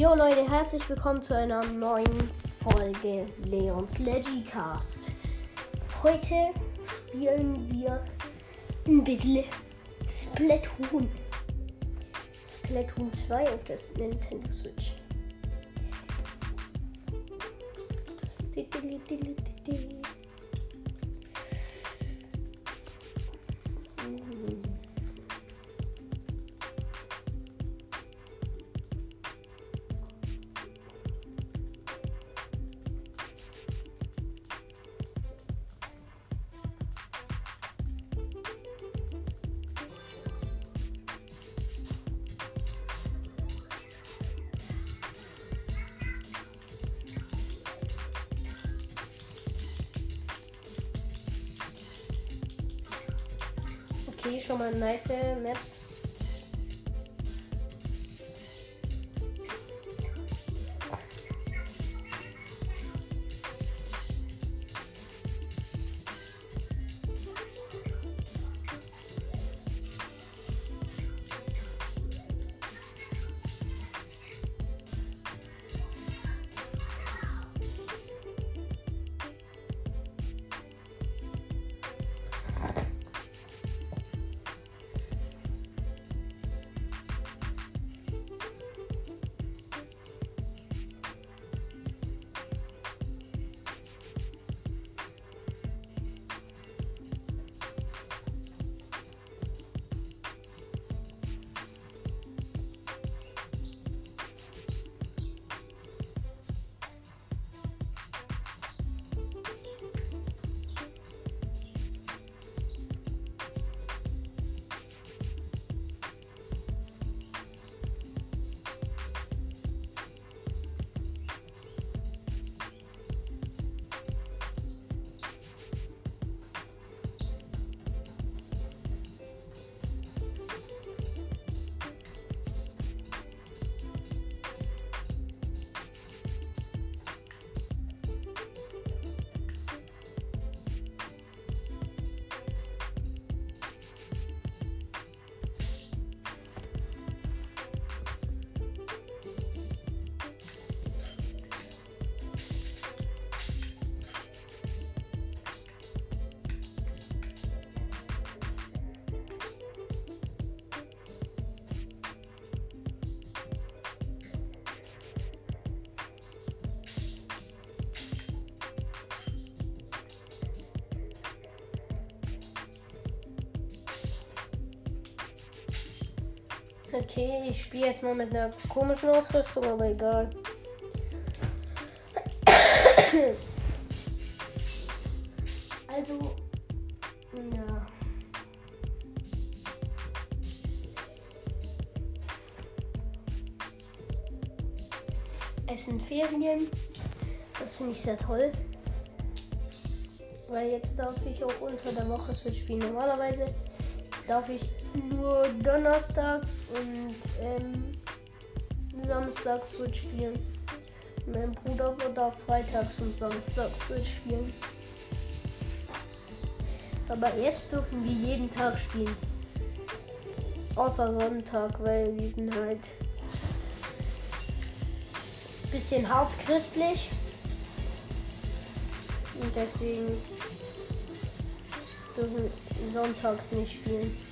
Jo Leute, herzlich willkommen zu einer neuen Folge Leons Legicast. Heute spielen wir ein bisschen Splatoon. Splatoon 2 auf der Nintendo Switch. Okay, schon mal nice Maps. Okay, ich spiele jetzt mal mit einer komischen Ausrüstung, aber egal. Also, ja. Es sind Ferien. Das finde ich sehr toll. Weil jetzt darf ich auch unter der Woche Switch spielen. Normalerweise darf ich nur donnerstags und ähm, samstags Switch spielen. Mein Bruder darf freitags und samstags Switch spielen. Aber jetzt dürfen wir jeden Tag spielen. Außer Sonntag, weil wir sind halt bisschen hart christlich. Und deswegen dürfen wir sonntags nicht spielen.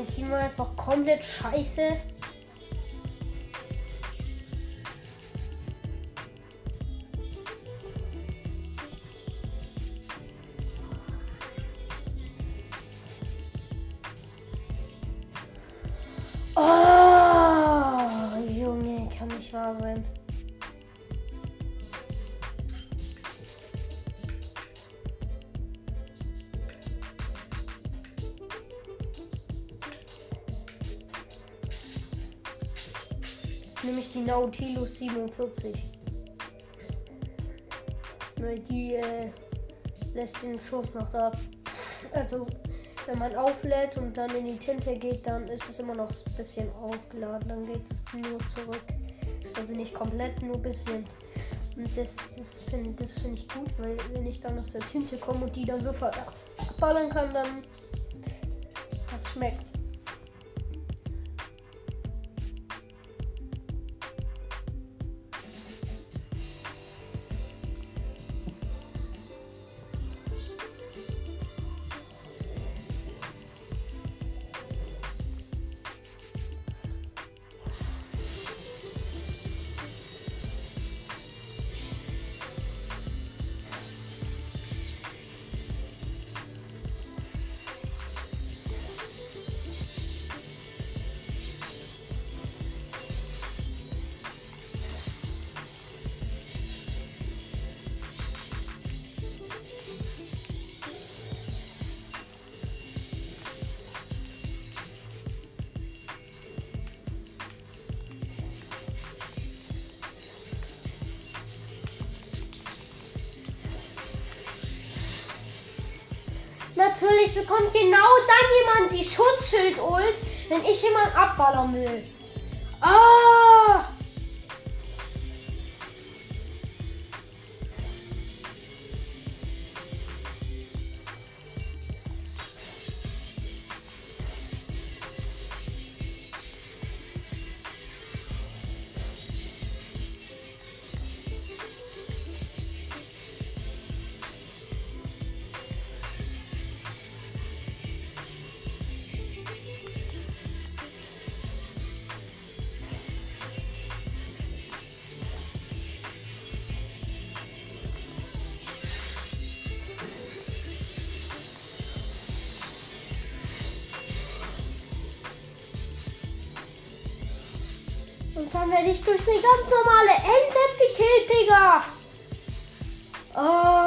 Mein Team einfach komplett scheiße. Oh, Junge, kann nicht wahr sein. Ich die Nautilus 47. Weil die äh, lässt den Schuss noch da. Also wenn man auflädt und dann in die Tinte geht, dann ist es immer noch ein bisschen aufgeladen. Dann geht es nur zurück. Also nicht komplett, nur ein bisschen. Und das, das finde find ich gut, weil wenn ich dann aus der Tinte komme und die dann sofort abballern kann, dann das schmeckt. Natürlich bekommt genau dann jemand die Schutzschild-Ult, wenn ich jemand abballern will. Werde ich durch eine ganz normale Endzeit gekillt, Digga. Oh.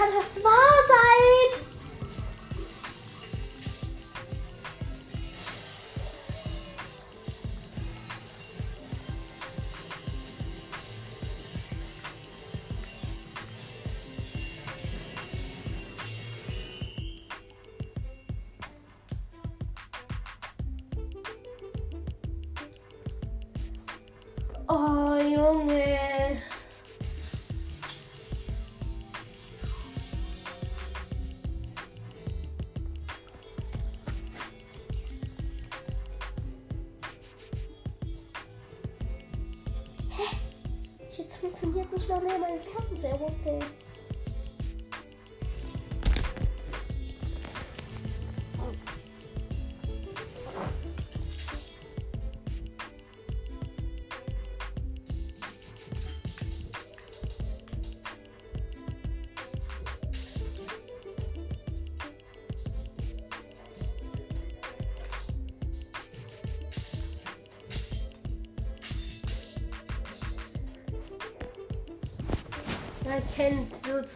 Kann das wahr sein? Funktioniert nicht mal mehr mein Fernseher. What the?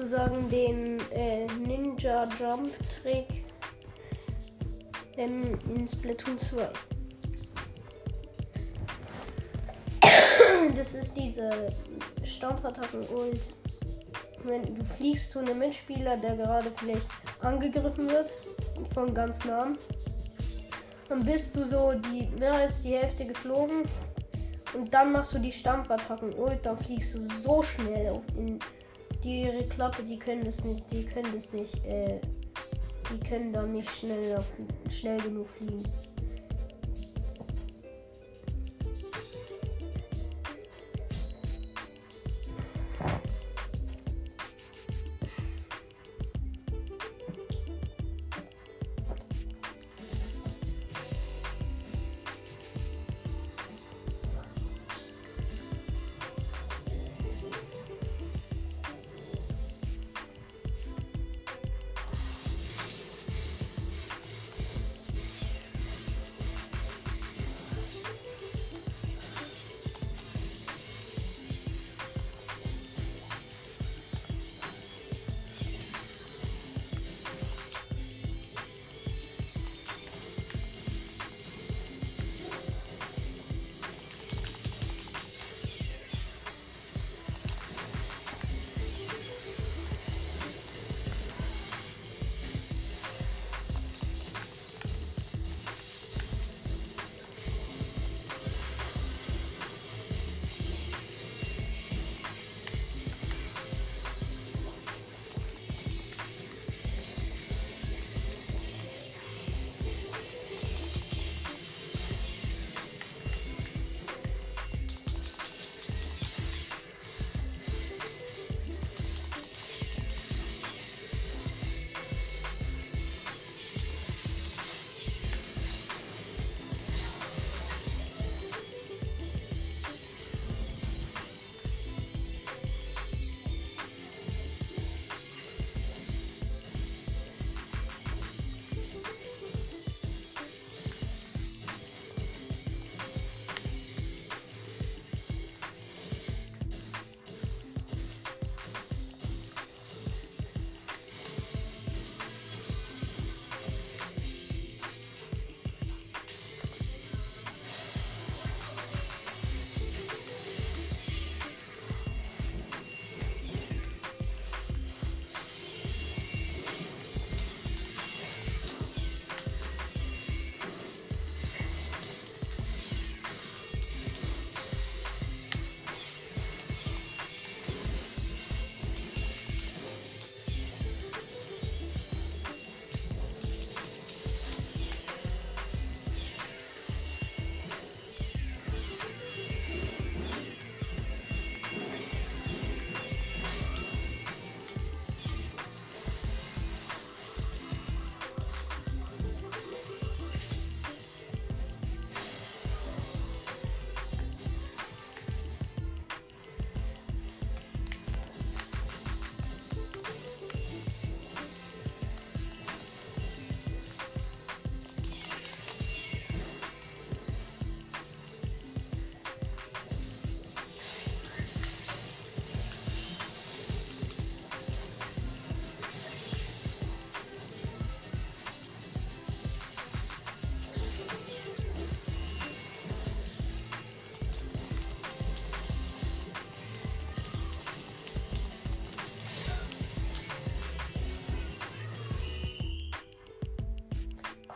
Sozusagen den äh, Ninja Jump Trick ähm, in Splatoon 2. das ist diese Stampfattacken und wenn du fliegst zu einem Mitspieler, der gerade vielleicht angegriffen wird von ganz nah, dann bist du so die mehr als die Hälfte geflogen. Und dann machst du die Stampfattacken und dann fliegst du so schnell auf in die ihre Klappe, die können das nicht, die können das nicht, äh, die können dann nicht schnell, schnell genug fliegen.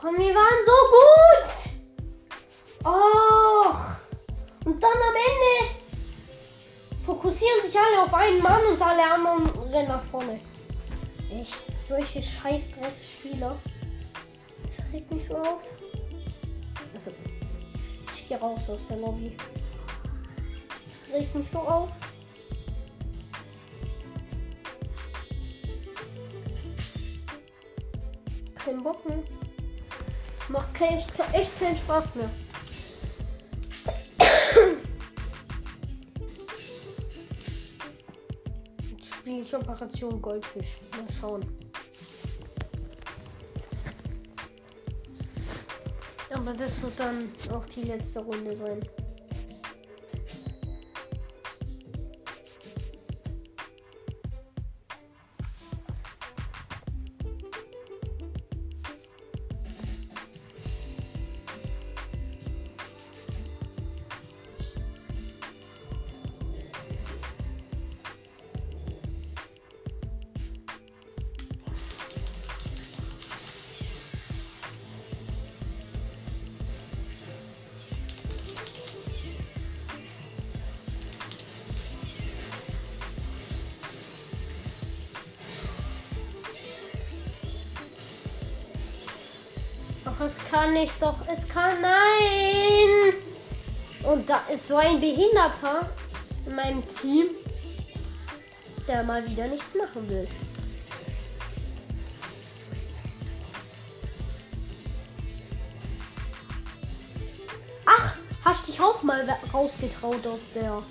Komm, wir waren so gut. Och. Und dann am Ende fokussieren sich alle auf einen Mann und alle anderen rennen nach vorne. Echt, solche scheiß Drecksspieler. Das regt mich so auf. Also, ich gehe raus aus der Lobby. Das regt mich so auf. Kein Bock mehr. Macht kein, echt, echt keinen Spaß mehr. Jetzt spiele ich Operation Goldfisch. Mal schauen. Aber das wird dann auch die letzte Runde sein. Ach, es kann nicht doch. Es kann. Nein! Und da ist so ein Behinderter in meinem Team, der mal wieder nichts machen will. Ach, hast dich auch mal rausgetraut aus der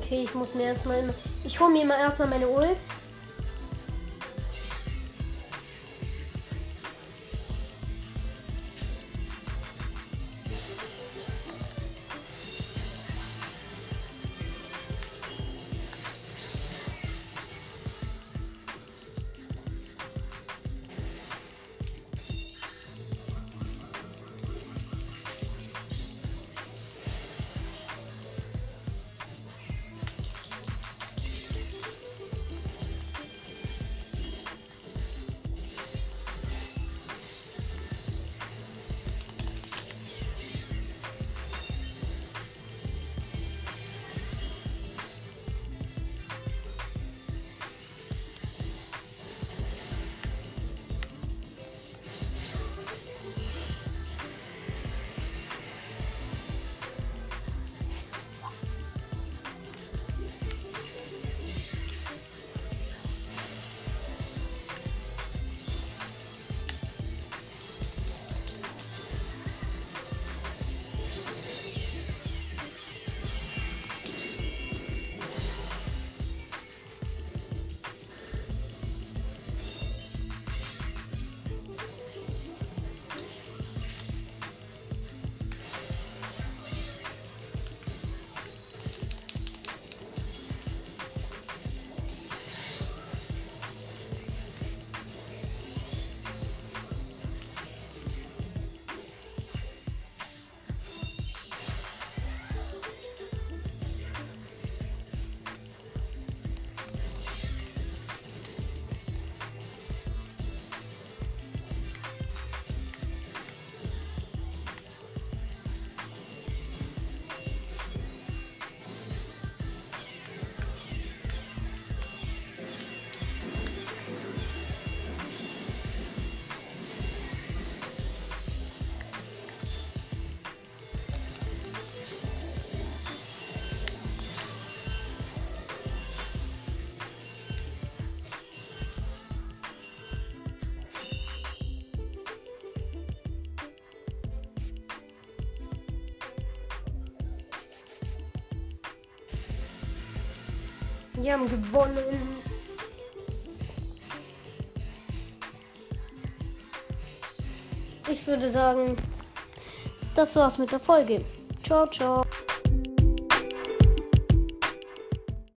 Okay, ich muss mir erstmal. Ich hole mir mal erstmal meine Ult. Wir haben gewonnen. Ich würde sagen, das war's mit der Folge. Ciao, ciao.